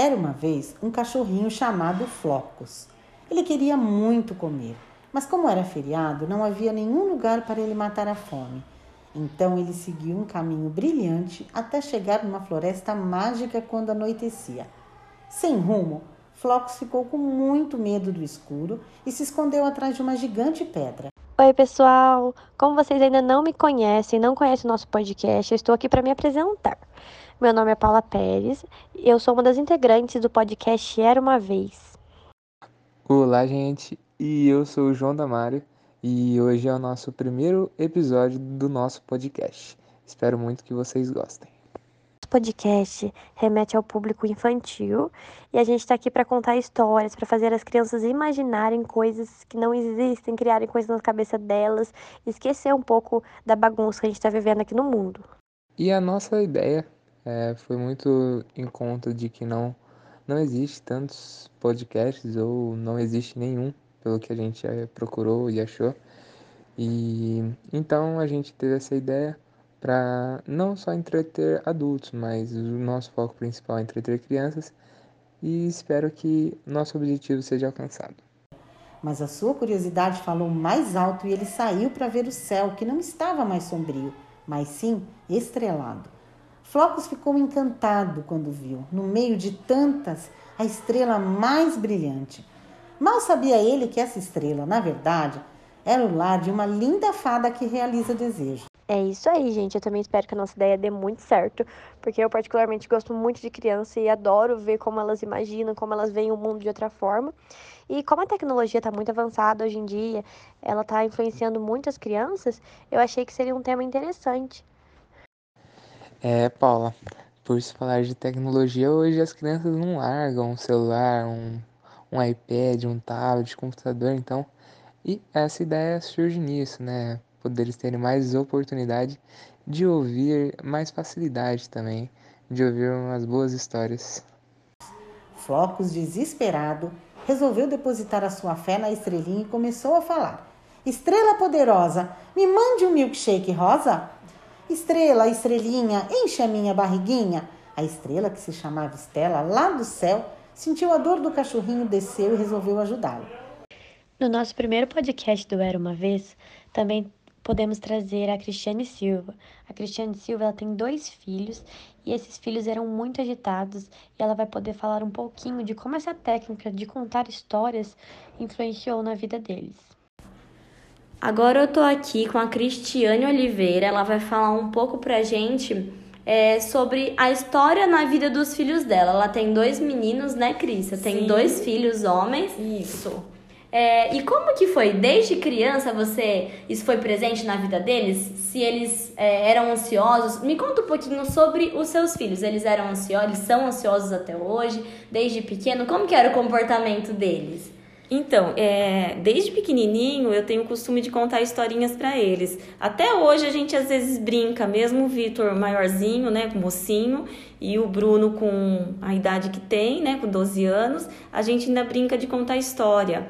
Era uma vez um cachorrinho chamado Flocos. Ele queria muito comer, mas como era feriado, não havia nenhum lugar para ele matar a fome. Então ele seguiu um caminho brilhante até chegar numa floresta mágica quando anoitecia. Sem rumo, Flocos ficou com muito medo do escuro e se escondeu atrás de uma gigante pedra. Oi, pessoal! Como vocês ainda não me conhecem, não conhecem o nosso podcast, eu estou aqui para me apresentar. Meu nome é Paula Pérez e eu sou uma das integrantes do podcast Era Uma Vez. Olá, gente, e eu sou o João Damário e hoje é o nosso primeiro episódio do nosso podcast. Espero muito que vocês gostem. O podcast remete ao público infantil e a gente está aqui para contar histórias, para fazer as crianças imaginarem coisas que não existem, criarem coisas na cabeça delas, esquecer um pouco da bagunça que a gente está vivendo aqui no mundo. E a nossa ideia é, foi muito em conta de que não, não existe tantos podcasts ou não existe nenhum, pelo que a gente é, procurou e achou. E então a gente teve essa ideia para não só entreter adultos, mas o nosso foco principal é entreter crianças e espero que nosso objetivo seja alcançado. Mas a sua curiosidade falou mais alto e ele saiu para ver o céu, que não estava mais sombrio, mas sim estrelado. Flocos ficou encantado quando viu, no meio de tantas, a estrela mais brilhante. Mal sabia ele que essa estrela, na verdade, era o lar de uma linda fada que realiza desejos. É isso aí, gente. Eu também espero que a nossa ideia dê muito certo, porque eu particularmente gosto muito de criança e adoro ver como elas imaginam, como elas veem o mundo de outra forma. E como a tecnologia está muito avançada hoje em dia, ela está influenciando muitas crianças, eu achei que seria um tema interessante. É, Paula, por se falar de tecnologia, hoje as crianças não largam um celular, um, um iPad, um tablet, computador, então. E essa ideia surge nisso, né? Poder eles terem mais oportunidade de ouvir, mais facilidade também, de ouvir umas boas histórias. Flocos, desesperado, resolveu depositar a sua fé na estrelinha e começou a falar: Estrela poderosa, me mande um milkshake rosa? Estrela, estrelinha, enche a minha barriguinha. A estrela, que se chamava Estela, lá do céu, sentiu a dor do cachorrinho, desceu e resolveu ajudá-lo. No nosso primeiro podcast do Era Uma Vez, também podemos trazer a Cristiane Silva. A Cristiane Silva ela tem dois filhos e esses filhos eram muito agitados e ela vai poder falar um pouquinho de como essa técnica de contar histórias influenciou na vida deles. Agora eu tô aqui com a Cristiane Oliveira, ela vai falar um pouco pra gente é, sobre a história na vida dos filhos dela. Ela tem dois meninos, né, Cris? Você tem dois filhos homens. Isso. É, e como que foi? Desde criança você isso foi presente na vida deles? Se eles é, eram ansiosos? Me conta um pouquinho sobre os seus filhos. Eles eram ansiosos? Eles são ansiosos até hoje? Desde pequeno? Como que era o comportamento deles? Então, é, desde pequenininho eu tenho o costume de contar historinhas para eles. Até hoje a gente às vezes brinca, mesmo o Vitor maiorzinho, né, mocinho, e o Bruno com a idade que tem, né, com 12 anos, a gente ainda brinca de contar história.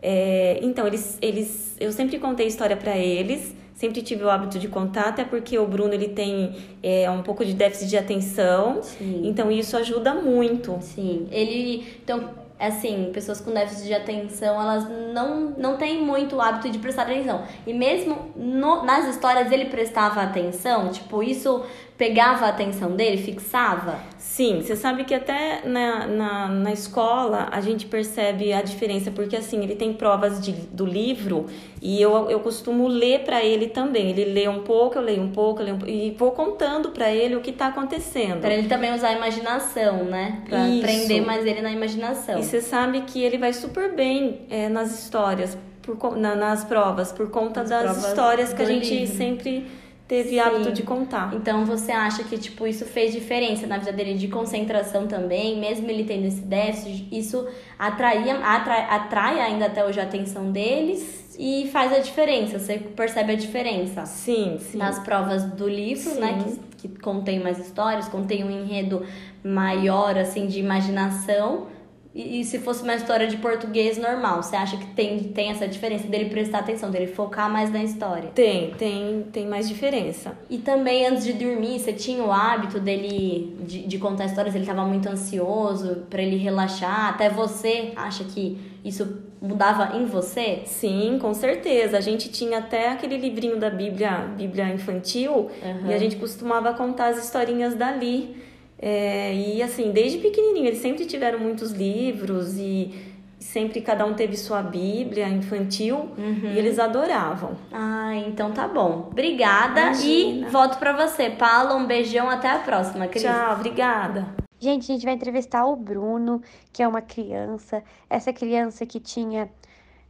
É, então, eles, eles, eu sempre contei história para eles, sempre tive o hábito de contar, até porque o Bruno ele tem é, um pouco de déficit de atenção, Sim. então isso ajuda muito. Sim, ele. Então, assim, pessoas com déficit de atenção, elas não, não têm muito o hábito de prestar atenção. E mesmo no, nas histórias ele prestava atenção, tipo, isso pegava a atenção dele, fixava? Sim, você sabe que até na, na, na escola a gente percebe a diferença, porque assim, ele tem provas de, do livro e eu, eu costumo ler para ele também. Ele lê um pouco, eu leio um pouco, eu leio um pouco, e vou contando para ele o que tá acontecendo. Para ele também usar a imaginação, né? Pra Isso. prender mais ele na imaginação. E você sabe que ele vai super bem é, nas histórias, por, na- nas provas, por conta das histórias que a gente livro. sempre teve Sim. hábito de contar. Então você acha que tipo isso fez diferença na vida dele de concentração também, mesmo ele tendo esse déficit, isso atraía, atrai, atrai ainda até hoje a atenção deles e faz a diferença. Você percebe a diferença Sim, sim. nas provas do livro, Sim. né, que, que contém mais histórias, contém um enredo maior assim de imaginação. E, e, se fosse uma história de português normal, você acha que tem, tem essa diferença dele prestar atenção, dele focar mais na história? Tem, tem, tem mais diferença. E também antes de dormir, você tinha o hábito dele de, de contar histórias, ele estava muito ansioso para ele relaxar. Até você acha que isso mudava em você? Sim, com certeza. A gente tinha até aquele livrinho da Bíblia, Bíblia infantil, uhum. e a gente costumava contar as historinhas dali. É, e assim, desde pequenininho, eles sempre tiveram muitos livros e sempre cada um teve sua Bíblia infantil uhum. e eles adoravam. Ah, então tá bom. Obrigada Imagina. e volto para você. Paula, um beijão, até a próxima, Cris. Tchau, obrigada. Gente, a gente vai entrevistar o Bruno, que é uma criança. Essa criança que tinha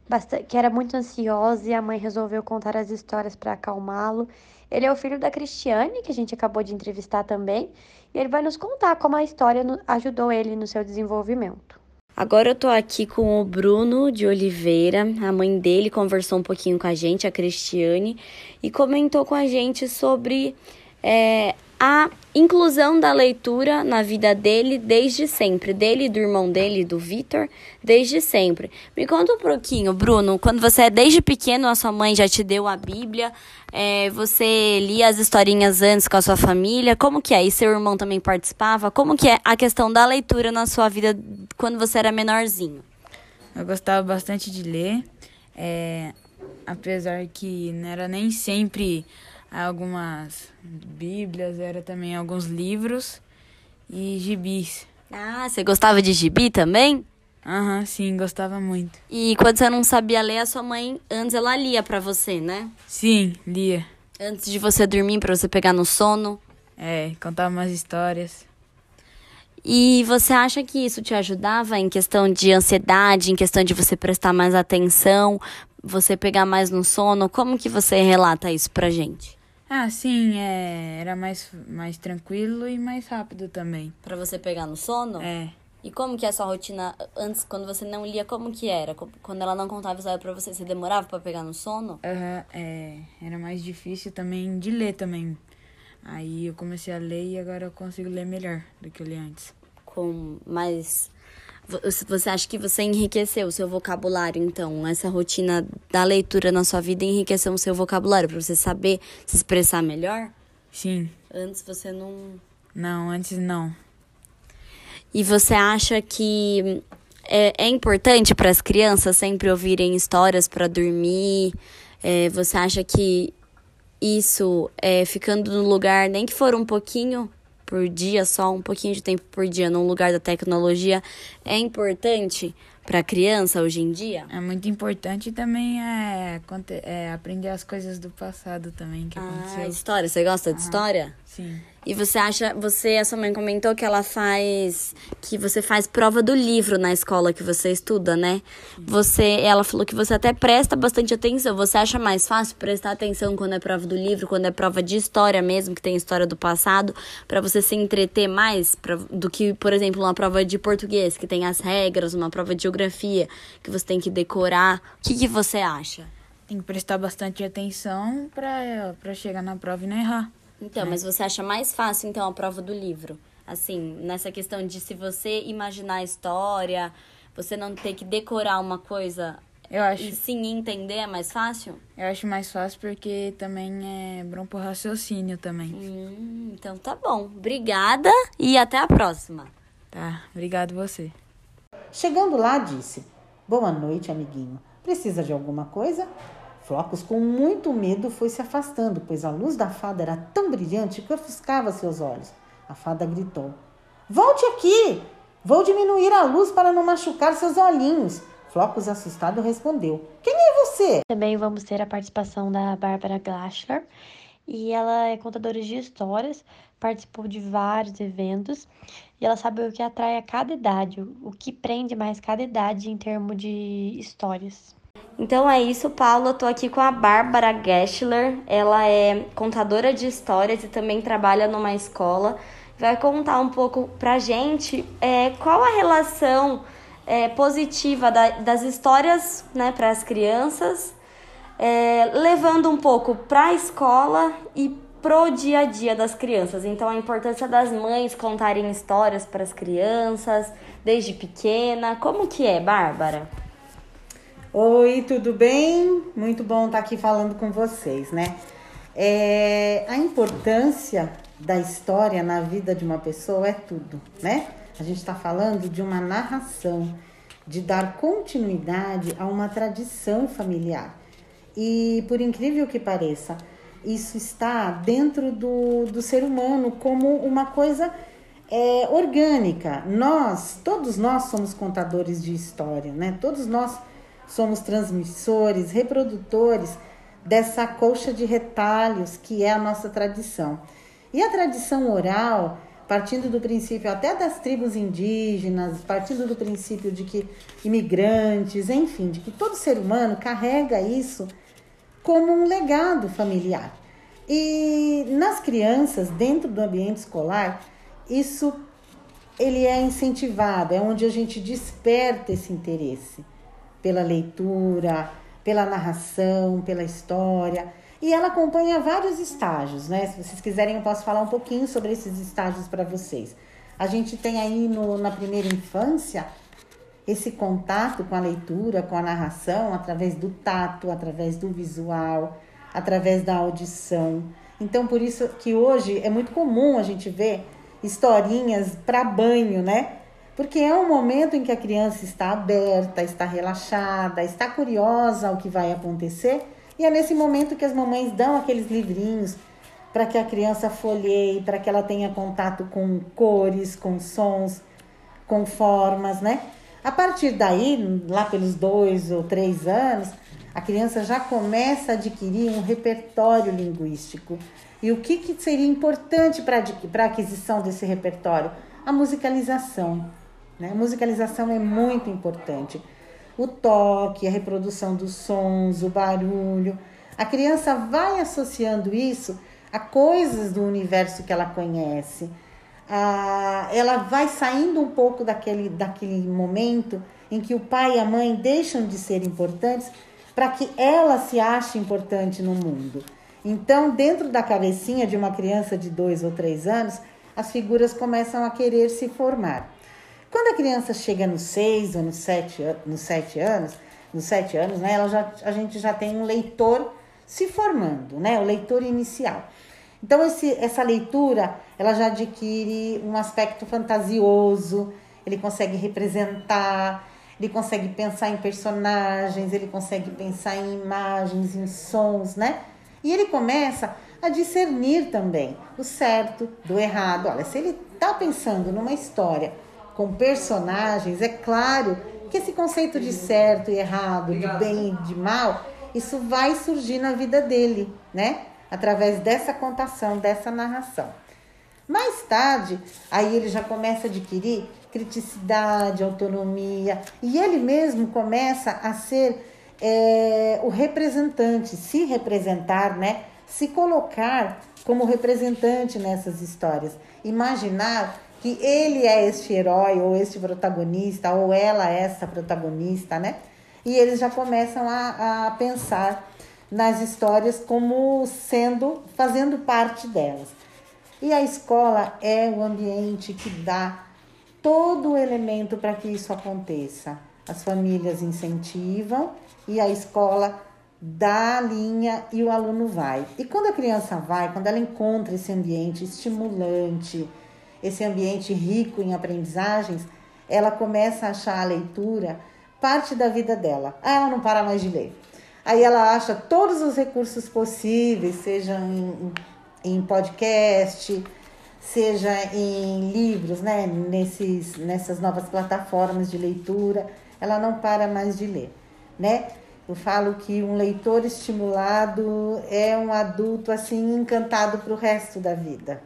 bastante, que era muito ansiosa e a mãe resolveu contar as histórias para acalmá-lo. Ele é o filho da Cristiane, que a gente acabou de entrevistar também, e ele vai nos contar como a história ajudou ele no seu desenvolvimento. Agora eu tô aqui com o Bruno de Oliveira, a mãe dele conversou um pouquinho com a gente, a Cristiane, e comentou com a gente sobre é, a inclusão da leitura na vida dele desde sempre, dele e do irmão dele, do Vitor, desde sempre. Me conta um pouquinho, Bruno, quando você é desde pequeno, a sua mãe já te deu a Bíblia, é, você lia as historinhas antes com a sua família, como que é? E seu irmão também participava? Como que é a questão da leitura na sua vida quando você era menorzinho? Eu gostava bastante de ler, é, apesar que não era nem sempre algumas bíblias, era também alguns livros e gibis. Ah, você gostava de gibi também? Aham, uhum, sim, gostava muito. E quando você não sabia ler, a sua mãe antes ela lia para você, né? Sim, lia. Antes de você dormir para você pegar no sono? É, contava umas histórias. E você acha que isso te ajudava em questão de ansiedade, em questão de você prestar mais atenção, você pegar mais no sono? Como que você relata isso pra gente? Ah, sim, é, era mais, mais tranquilo e mais rápido também. Para você pegar no sono? É. E como que é a sua rotina antes, quando você não lia, como que era? Quando ela não contava história pra você, você demorava para pegar no sono? Aham, uhum, é, era mais difícil também de ler também. Aí eu comecei a ler e agora eu consigo ler melhor do que eu li antes. Com mais você acha que você enriqueceu o seu vocabulário, então? Essa rotina da leitura na sua vida enriqueceu o seu vocabulário para você saber se expressar melhor? Sim. Antes você não. Não, antes não. E você acha que é, é importante para as crianças sempre ouvirem histórias para dormir? É, você acha que isso, é, ficando no lugar, nem que for um pouquinho, por dia, só um pouquinho de tempo por dia no lugar da tecnologia, é importante para a criança hoje em dia? É muito importante também é, é, aprender as coisas do passado também que ah, aconteceu. história, você gosta de história? Sim. E você acha, você, a sua mãe comentou que ela faz, que você faz prova do livro na escola que você estuda, né? Você, ela falou que você até presta bastante atenção. Você acha mais fácil prestar atenção quando é prova do livro, quando é prova de história mesmo, que tem história do passado, para você se entreter mais pra, do que, por exemplo, uma prova de português, que tem as regras, uma prova de geografia, que você tem que decorar. O que, que você acha? Tem que prestar bastante atenção para chegar na prova e não errar. Então, é. mas você acha mais fácil, então, a prova do livro? Assim, nessa questão de se você imaginar a história, você não ter que decorar uma coisa eu acho. E sim entender é mais fácil? Eu acho mais fácil porque também é bom pro raciocínio também. Hum, então tá bom. Obrigada e até a próxima. Tá, obrigado você. Chegando lá, disse: Boa noite, amiguinho. Precisa de alguma coisa? Flocos, com muito medo, foi se afastando, pois a luz da fada era tão brilhante que ofuscava seus olhos. A fada gritou: Volte aqui! Vou diminuir a luz para não machucar seus olhinhos. Flocos, assustado, respondeu: Quem é você? Também vamos ter a participação da Bárbara Glaschler. E ela é contadora de histórias, participou de vários eventos e ela sabe o que atrai a cada idade, o que prende mais cada idade em termos de histórias. Então é isso, Paula. Tô aqui com a Bárbara Gessler. Ela é contadora de histórias e também trabalha numa escola. Vai contar um pouco pra gente é, qual a relação é, positiva da, das histórias né, para as crianças, é, levando um pouco para a escola e pro dia a dia das crianças. Então a importância das mães contarem histórias para as crianças desde pequena. Como que é, Bárbara? Oi, tudo bem? Muito bom estar aqui falando com vocês, né? É, a importância da história na vida de uma pessoa é tudo, né? A gente está falando de uma narração, de dar continuidade a uma tradição familiar. E por incrível que pareça, isso está dentro do, do ser humano como uma coisa é, orgânica. Nós, todos nós somos contadores de história, né? Todos nós somos transmissores, reprodutores dessa colcha de retalhos que é a nossa tradição. E a tradição oral, partindo do princípio até das tribos indígenas, partindo do princípio de que imigrantes, enfim, de que todo ser humano carrega isso como um legado familiar. E nas crianças, dentro do ambiente escolar, isso ele é incentivado, é onde a gente desperta esse interesse pela leitura, pela narração, pela história. E ela acompanha vários estágios, né? Se vocês quiserem, eu posso falar um pouquinho sobre esses estágios para vocês. A gente tem aí no, na primeira infância esse contato com a leitura, com a narração, através do tato, através do visual, através da audição. Então, por isso que hoje é muito comum a gente ver historinhas para banho, né? Porque é um momento em que a criança está aberta, está relaxada, está curiosa ao que vai acontecer, e é nesse momento que as mamães dão aqueles livrinhos para que a criança folheie, para que ela tenha contato com cores, com sons, com formas, né? A partir daí, lá pelos dois ou três anos, a criança já começa a adquirir um repertório linguístico. E o que, que seria importante para a aquisição desse repertório? A musicalização. Né? A musicalização é muito importante. O toque, a reprodução dos sons, o barulho. A criança vai associando isso a coisas do universo que ela conhece. Ah, ela vai saindo um pouco daquele, daquele momento em que o pai e a mãe deixam de ser importantes para que ela se ache importante no mundo. Então, dentro da cabecinha de uma criança de dois ou três anos, as figuras começam a querer se formar. Quando a criança chega nos seis ou nos sete, nos sete anos, nos sete anos, né, ela já, a gente já tem um leitor se formando, né, o leitor inicial. Então esse, essa leitura, ela já adquire um aspecto fantasioso, ele consegue representar, ele consegue pensar em personagens, ele consegue pensar em imagens, em sons, né? E ele começa a discernir também o certo do errado. Olha, se ele está pensando numa história com personagens, é claro que esse conceito de certo e errado, de bem e de mal, isso vai surgir na vida dele, né? Através dessa contação, dessa narração. Mais tarde, aí ele já começa a adquirir criticidade, autonomia, e ele mesmo começa a ser é, o representante, se representar, né? Se colocar como representante nessas histórias. Imaginar que ele é este herói ou este protagonista ou ela é essa protagonista, né? E eles já começam a, a pensar nas histórias como sendo, fazendo parte delas. E a escola é o ambiente que dá todo o elemento para que isso aconteça. As famílias incentivam e a escola dá a linha e o aluno vai. E quando a criança vai, quando ela encontra esse ambiente estimulante, esse ambiente rico em aprendizagens, ela começa a achar a leitura parte da vida dela. Ah, ela não para mais de ler. Aí ela acha todos os recursos possíveis, seja em, em podcast, seja em livros, né? Nesses, nessas novas plataformas de leitura, ela não para mais de ler, né? Eu falo que um leitor estimulado é um adulto assim encantado para o resto da vida.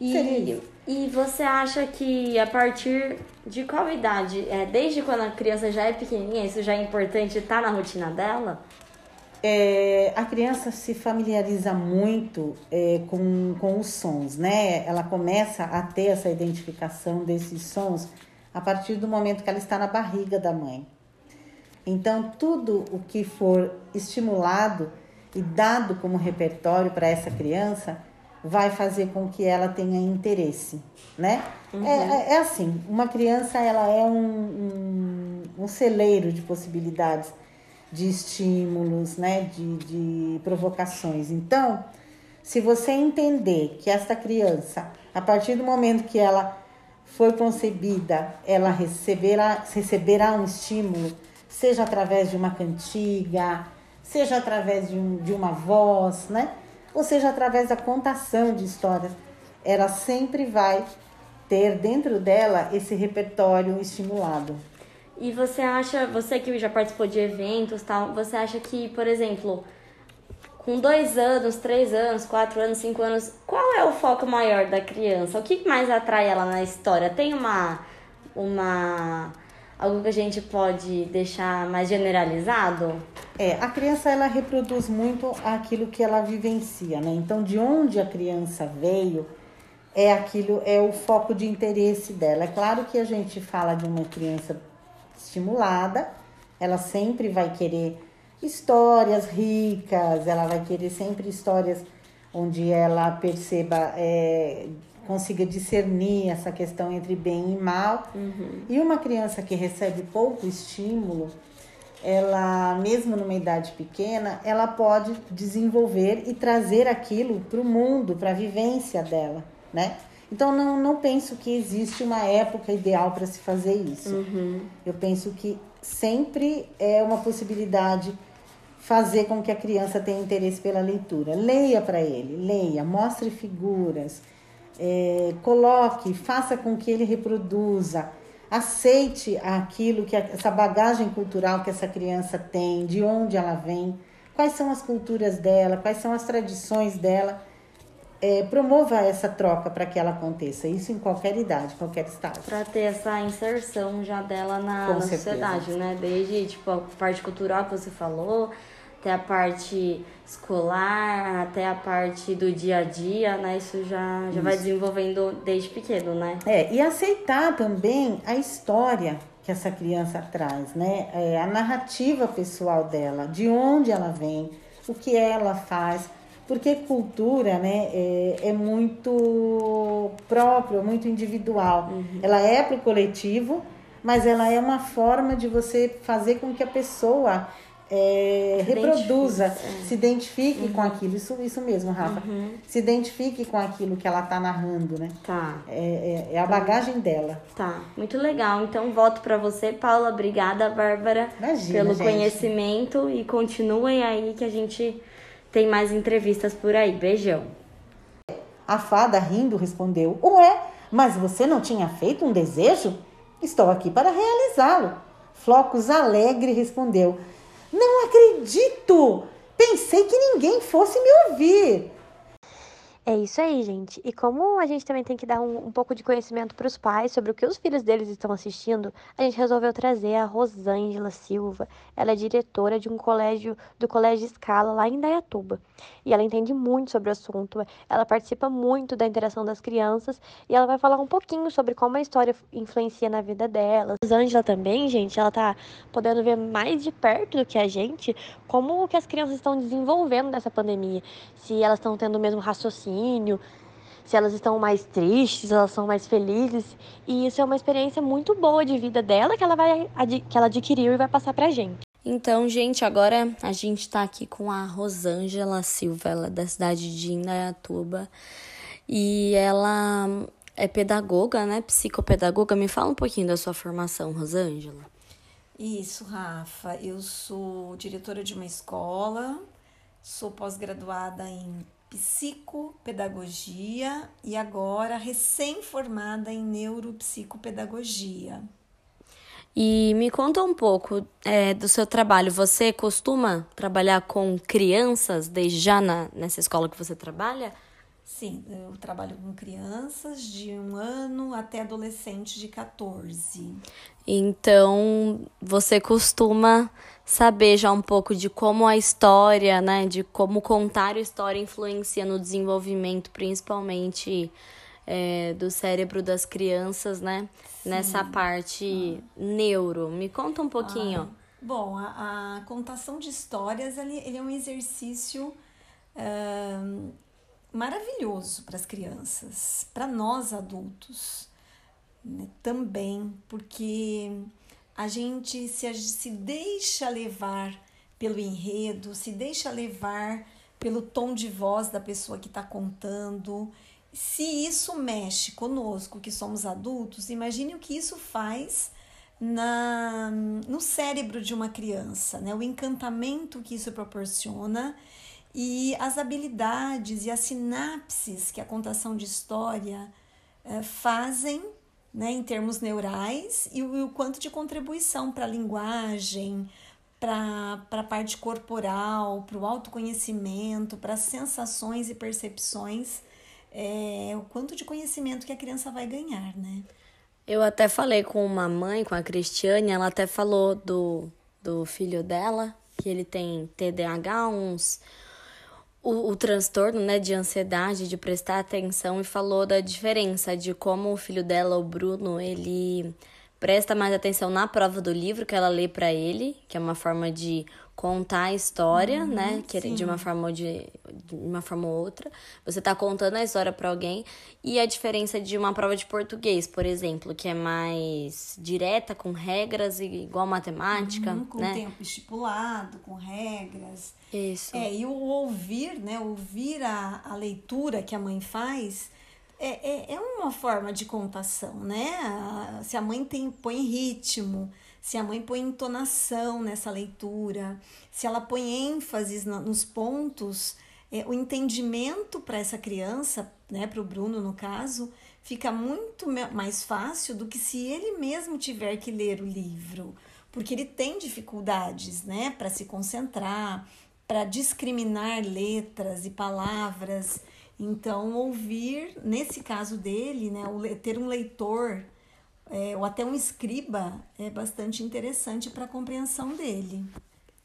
E, e você acha que a partir de qual idade, é, desde quando a criança já é pequenininha, isso já é importante estar tá na rotina dela? É, a criança se familiariza muito é, com, com os sons, né? Ela começa a ter essa identificação desses sons a partir do momento que ela está na barriga da mãe. Então, tudo o que for estimulado e dado como repertório para essa criança, vai fazer com que ela tenha interesse, né? Uhum. É, é, assim, uma criança ela é um, um, um, celeiro de possibilidades, de estímulos, né? De, de provocações. Então, se você entender que esta criança, a partir do momento que ela foi concebida, ela receberá, receberá um estímulo, seja através de uma cantiga, seja através de, um, de uma voz, né? Ou seja através da contação de histórias, ela sempre vai ter dentro dela esse repertório estimulado. E você acha, você que já participou de eventos tal, você acha que, por exemplo, com dois anos, três anos, quatro anos, cinco anos, qual é o foco maior da criança? O que mais atrai ela na história? Tem uma, uma algo que a gente pode deixar mais generalizado? É, a criança ela reproduz muito aquilo que ela vivencia, né? Então, de onde a criança veio é aquilo, é o foco de interesse dela. É claro que a gente fala de uma criança estimulada, ela sempre vai querer histórias ricas, ela vai querer sempre histórias onde ela perceba é, consiga discernir essa questão entre bem e mal. Uhum. E uma criança que recebe pouco estímulo, ela, mesmo numa idade pequena, ela pode desenvolver e trazer aquilo para o mundo, para a vivência dela, né? Então, não, não penso que existe uma época ideal para se fazer isso. Uhum. Eu penso que sempre é uma possibilidade fazer com que a criança tenha interesse pela leitura. Leia para ele, leia, mostre figuras, é, coloque, faça com que ele reproduza, aceite aquilo que essa bagagem cultural que essa criança tem, de onde ela vem, quais são as culturas dela, quais são as tradições dela. É, promova essa troca para que ela aconteça, isso em qualquer idade, qualquer estágio. Para ter essa inserção já dela na, na sociedade, né? Desde tipo, a parte cultural que você falou, até a parte escolar, até a parte do dia a dia, né? Isso já, já Isso. vai desenvolvendo desde pequeno, né? É, e aceitar também a história que essa criança traz, né? É, a narrativa pessoal dela, de onde ela vem, o que ela faz, porque cultura, né, é, é muito próprio, muito individual. Uhum. Ela é para o coletivo, mas ela é uma forma de você fazer com que a pessoa é, reproduza, identifique, se identifique uhum. com aquilo. Isso, isso mesmo, Rafa. Uhum. Se identifique com aquilo que ela está narrando, né? Tá. É, é, é a tá. bagagem dela. Tá, muito legal. Então, voto para você, Paula. Obrigada, Bárbara, Imagina, pelo gente. conhecimento. E continuem aí que a gente tem mais entrevistas por aí. Beijão. A fada, rindo, respondeu: Ué, mas você não tinha feito um desejo? Estou aqui para realizá-lo. Flocos alegre respondeu: não acredito! Pensei que ninguém fosse me ouvir. É isso aí, gente. E como a gente também tem que dar um, um pouco de conhecimento para os pais sobre o que os filhos deles estão assistindo, a gente resolveu trazer a Rosângela Silva. Ela é diretora de um colégio, do Colégio Escala, lá em Dayatuba. E ela entende muito sobre o assunto, ela participa muito da interação das crianças e ela vai falar um pouquinho sobre como a história influencia na vida delas. A Rosângela também, gente, ela tá podendo ver mais de perto do que a gente como que as crianças estão desenvolvendo nessa pandemia. Se elas estão tendo o mesmo raciocínio se elas estão mais tristes, elas são mais felizes. E isso é uma experiência muito boa de vida dela que ela vai que ela adquiriu e vai passar pra gente. Então, gente, agora a gente está aqui com a Rosângela Silva, ela é da cidade de Indaiatuba. E ela é pedagoga, né? Psicopedagoga. Me fala um pouquinho da sua formação, Rosângela. Isso, Rafa. Eu sou diretora de uma escola, sou pós-graduada em psicopedagogia e agora recém-formada em neuropsicopedagogia. E me conta um pouco é, do seu trabalho. Você costuma trabalhar com crianças desde já na, nessa escola que você trabalha? Sim, eu trabalho com crianças de um ano até adolescentes de 14. Então, você costuma saber já um pouco de como a história, né, de como contar a história influencia no desenvolvimento, principalmente é, do cérebro das crianças, né, Sim. nessa parte ah. neuro. Me conta um pouquinho. Ah. Bom, a, a contação de histórias ele, ele é um exercício uh, maravilhoso para as crianças, para nós adultos né, também, porque a gente se, se deixa levar pelo enredo, se deixa levar pelo tom de voz da pessoa que está contando. Se isso mexe conosco, que somos adultos, imagine o que isso faz na, no cérebro de uma criança, né? o encantamento que isso proporciona e as habilidades e as sinapses que a contação de história eh, fazem né, em termos neurais e o, e o quanto de contribuição para a linguagem, para a parte corporal, para o autoconhecimento, para as sensações e percepções, é, o quanto de conhecimento que a criança vai ganhar, né? Eu até falei com uma mãe, com a Cristiane, ela até falou do, do filho dela, que ele tem TDAH, uns o, o transtorno né, de ansiedade, de prestar atenção, e falou da diferença de como o filho dela, o Bruno, ele presta mais atenção na prova do livro que ela lê para ele, que é uma forma de contar a história, uhum, né? Que de uma forma ou de, de uma forma ou outra. Você tá contando a história para alguém e a diferença de uma prova de português, por exemplo, que é mais direta com regras igual matemática, uhum, com né? tempo estipulado, com regras. Isso. É, e o ouvir, né? Ouvir a, a leitura que a mãe faz é, é, é uma forma de contação, né? Se a mãe tem, põe ritmo, se a mãe põe entonação nessa leitura, se ela põe ênfases nos pontos, é, o entendimento para essa criança, né, para o Bruno no caso, fica muito mais fácil do que se ele mesmo tiver que ler o livro, porque ele tem dificuldades, né, para se concentrar, para discriminar letras e palavras. Então, ouvir, nesse caso dele, né, ter um leitor é, ou até um escriba é bastante interessante para a compreensão dele.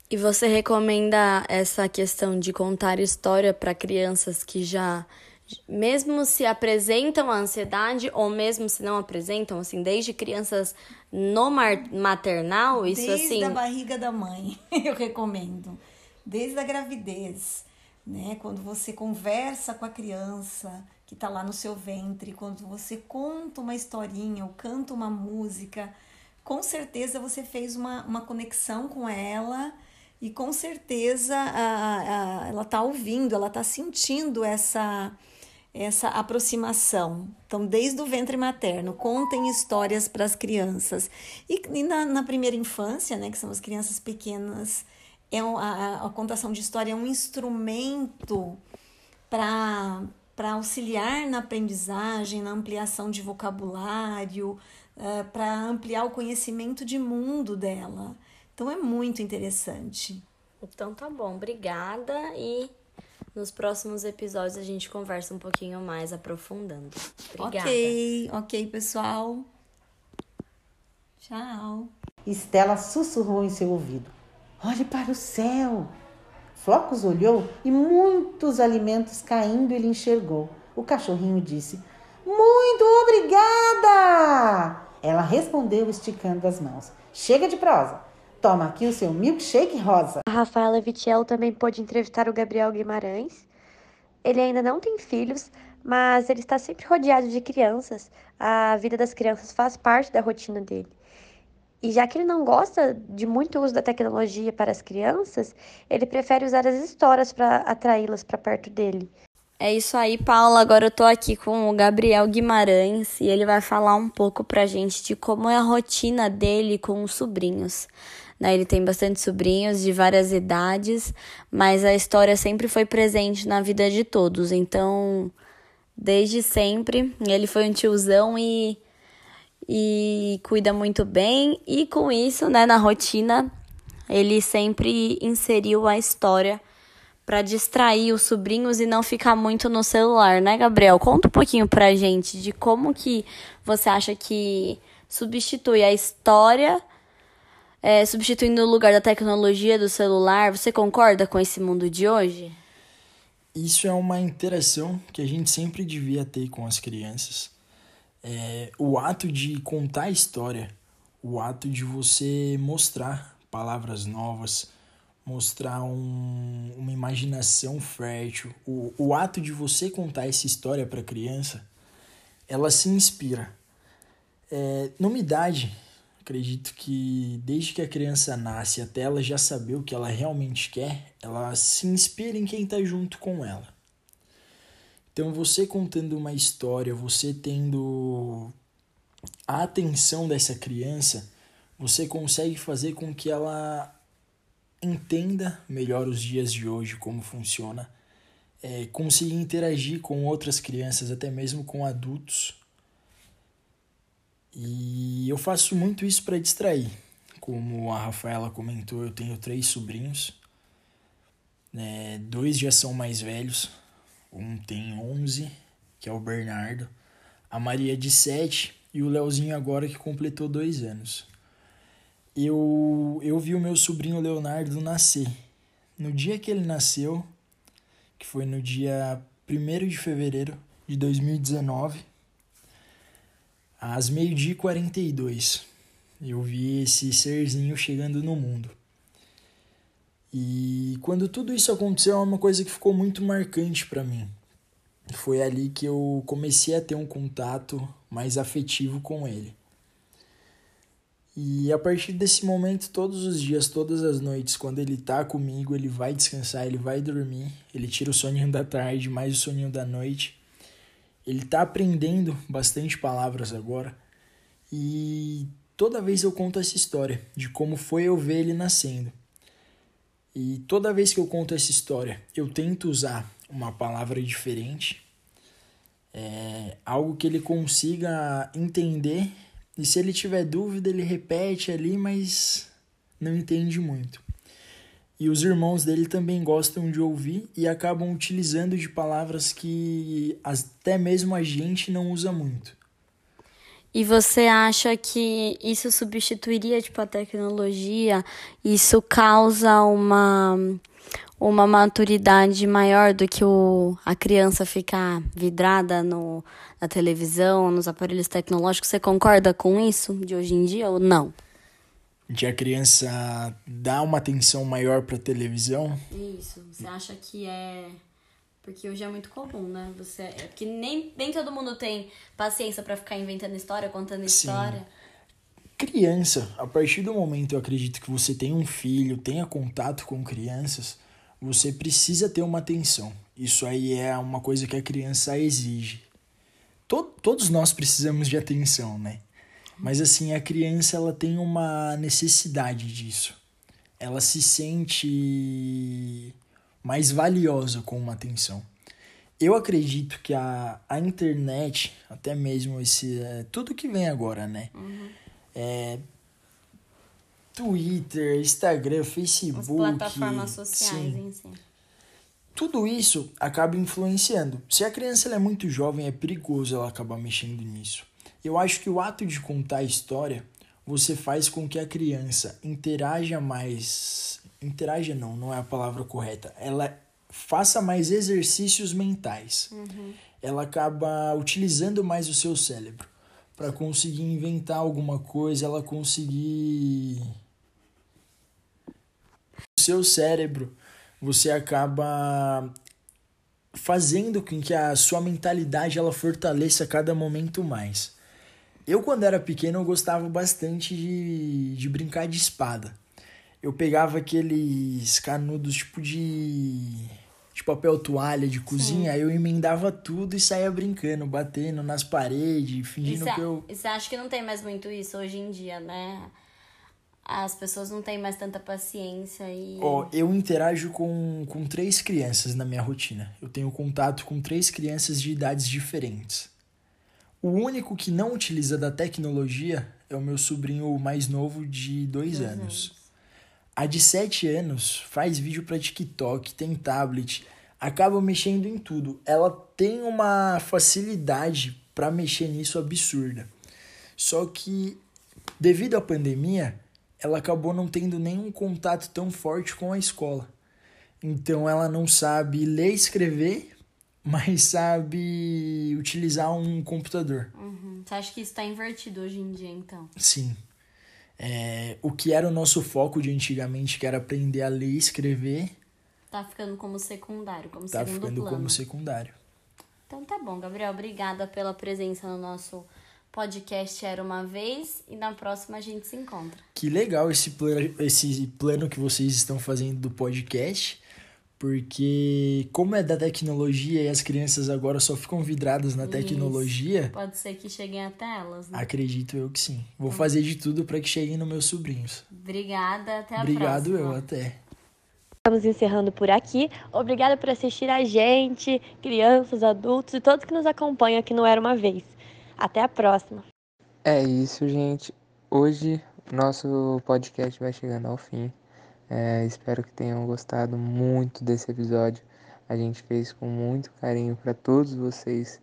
E você recomenda essa questão de contar história para crianças que já, mesmo se apresentam a ansiedade ou mesmo se não apresentam, assim, desde crianças no maternal, isso desde assim. Desde a barriga da mãe, eu recomendo. Desde a gravidez, né? Quando você conversa com a criança, que está lá no seu ventre, quando você conta uma historinha ou canta uma música, com certeza você fez uma, uma conexão com ela e com certeza a, a, ela está ouvindo, ela está sentindo essa, essa aproximação. Então, desde o ventre materno, contem histórias para as crianças. E, e na, na, primeira infância, né, que são as crianças pequenas, é um, a, a contação de história é um instrumento para para auxiliar na aprendizagem, na ampliação de vocabulário, uh, para ampliar o conhecimento de mundo dela. Então é muito interessante. Então tá bom, obrigada e nos próximos episódios a gente conversa um pouquinho mais aprofundando. Obrigada. Ok, ok, pessoal. Tchau. Estela sussurrou em seu ouvido: Olhe para o céu. Flocos olhou e muitos alimentos caindo ele enxergou. O cachorrinho disse: Muito obrigada! Ela respondeu esticando as mãos. Chega de prosa. Toma aqui o seu milkshake rosa. A Rafaela Vitiello também pôde entrevistar o Gabriel Guimarães. Ele ainda não tem filhos, mas ele está sempre rodeado de crianças. A vida das crianças faz parte da rotina dele. E já que ele não gosta de muito uso da tecnologia para as crianças, ele prefere usar as histórias para atraí-las para perto dele. É isso aí, Paula. Agora eu tô aqui com o Gabriel Guimarães e ele vai falar um pouco pra gente de como é a rotina dele com os sobrinhos. Né? Ele tem bastante sobrinhos de várias idades, mas a história sempre foi presente na vida de todos. Então, desde sempre, ele foi um tiozão e e cuida muito bem. E com isso, né, na rotina, ele sempre inseriu a história para distrair os sobrinhos e não ficar muito no celular, né, Gabriel? Conta um pouquinho pra gente de como que você acha que substitui a história, é, substituindo o lugar da tecnologia do celular. Você concorda com esse mundo de hoje? Isso é uma interação que a gente sempre devia ter com as crianças é, o ato de contar a história, o ato de você mostrar palavras novas, mostrar um, uma imaginação fértil. O, o ato de você contar essa história para a criança, ela se inspira. É, numa idade, acredito que desde que a criança nasce até ela já saber o que ela realmente quer, ela se inspira em quem está junto com ela. Então, você contando uma história, você tendo a atenção dessa criança, você consegue fazer com que ela entenda melhor os dias de hoje, como funciona, é, consiga interagir com outras crianças, até mesmo com adultos. E eu faço muito isso para distrair. Como a Rafaela comentou, eu tenho três sobrinhos. Né? Dois já são mais velhos. Um tem 11, que é o Bernardo. A Maria de 7 e o Leozinho agora que completou dois anos eu, eu vi o meu sobrinho Leonardo nascer. No dia que ele nasceu, que foi no dia 1 de fevereiro de 2019, às meio-dia e 42, eu vi esse serzinho chegando no mundo. E quando tudo isso aconteceu, é uma coisa que ficou muito marcante para mim. Foi ali que eu comecei a ter um contato mais afetivo com ele. E a partir desse momento, todos os dias, todas as noites, quando ele tá comigo, ele vai descansar, ele vai dormir, ele tira o soninho da tarde, mais o soninho da noite. Ele tá aprendendo bastante palavras agora. E toda vez eu conto essa história de como foi eu ver ele nascendo. E toda vez que eu conto essa história, eu tento usar uma palavra diferente, é, algo que ele consiga entender e se ele tiver dúvida, ele repete ali, mas não entende muito. E os irmãos dele também gostam de ouvir e acabam utilizando de palavras que até mesmo a gente não usa muito. E você acha que isso substituiria tipo a tecnologia? Isso causa uma uma maturidade maior do que o, a criança ficar vidrada no, na televisão, nos aparelhos tecnológicos. Você concorda com isso de hoje em dia ou não? De a criança dar uma atenção maior para televisão? Isso. Você acha que é porque hoje é muito comum, né? Você é que nem, nem todo mundo tem paciência para ficar inventando história, contando Sim. história. Criança, a partir do momento eu acredito que você tem um filho, tenha contato com crianças, você precisa ter uma atenção. Isso aí é uma coisa que a criança exige. todos nós precisamos de atenção, né? Mas assim, a criança ela tem uma necessidade disso. Ela se sente mais valiosa com uma atenção. Eu acredito que a, a internet, até mesmo esse é, tudo que vem agora, né? Uhum. É, Twitter, Instagram, Facebook. As plataformas sociais sim. em si. Tudo isso acaba influenciando. Se a criança é muito jovem, é perigoso ela acabar mexendo nisso. Eu acho que o ato de contar a história, você faz com que a criança interaja mais. Interaja não, não é a palavra correta. Ela faça mais exercícios mentais. Uhum. Ela acaba utilizando mais o seu cérebro para conseguir inventar alguma coisa, ela conseguir seu cérebro, você acaba fazendo com que a sua mentalidade ela fortaleça a cada momento mais. Eu, quando era pequeno, eu gostava bastante de, de brincar de espada. Eu pegava aqueles canudos tipo de, de papel toalha de cozinha, Sim. aí eu emendava tudo e saía brincando, batendo nas paredes, fingindo que eu. Você acha que não tem mais muito isso hoje em dia, né? as pessoas não têm mais tanta paciência e. Ó, oh, eu interajo com, com três crianças na minha rotina. Eu tenho contato com três crianças de idades diferentes. O único que não utiliza da tecnologia é o meu sobrinho mais novo de dois, dois anos. A de sete anos faz vídeo para TikTok, tem tablet, acaba mexendo em tudo. Ela tem uma facilidade para mexer nisso absurda. Só que devido à pandemia, ela acabou não tendo nenhum contato tão forte com a escola. Então ela não sabe ler e escrever, mas sabe utilizar um computador. Uhum. Você acha que isso está invertido hoje em dia, então? Sim. É, o que era o nosso foco de antigamente, que era aprender a ler e escrever, Tá ficando como secundário, como tá segundo ficando plano. como secundário. Então tá bom, Gabriel. Obrigada pela presença no nosso podcast Era Uma Vez. E na próxima a gente se encontra. Que legal esse plano, esse plano que vocês estão fazendo do podcast, porque como é da tecnologia e as crianças agora só ficam vidradas na Isso. tecnologia, Pode ser que cheguem até elas, né? acredito eu que sim. Vou fazer de tudo para que cheguem nos meus sobrinhos. Obrigada. Até a Obrigado próxima. eu, até. Estamos encerrando por aqui. Obrigada por assistir a gente, crianças, adultos e todos que nos acompanham aqui no Era Uma Vez. Até a próxima. É isso, gente. Hoje nosso podcast vai chegando ao fim. É, espero que tenham gostado muito desse episódio. A gente fez com muito carinho para todos vocês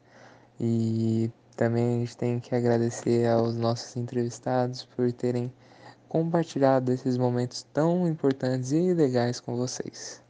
e também a gente tem que agradecer aos nossos entrevistados por terem compartilhado esses momentos tão importantes e legais com vocês.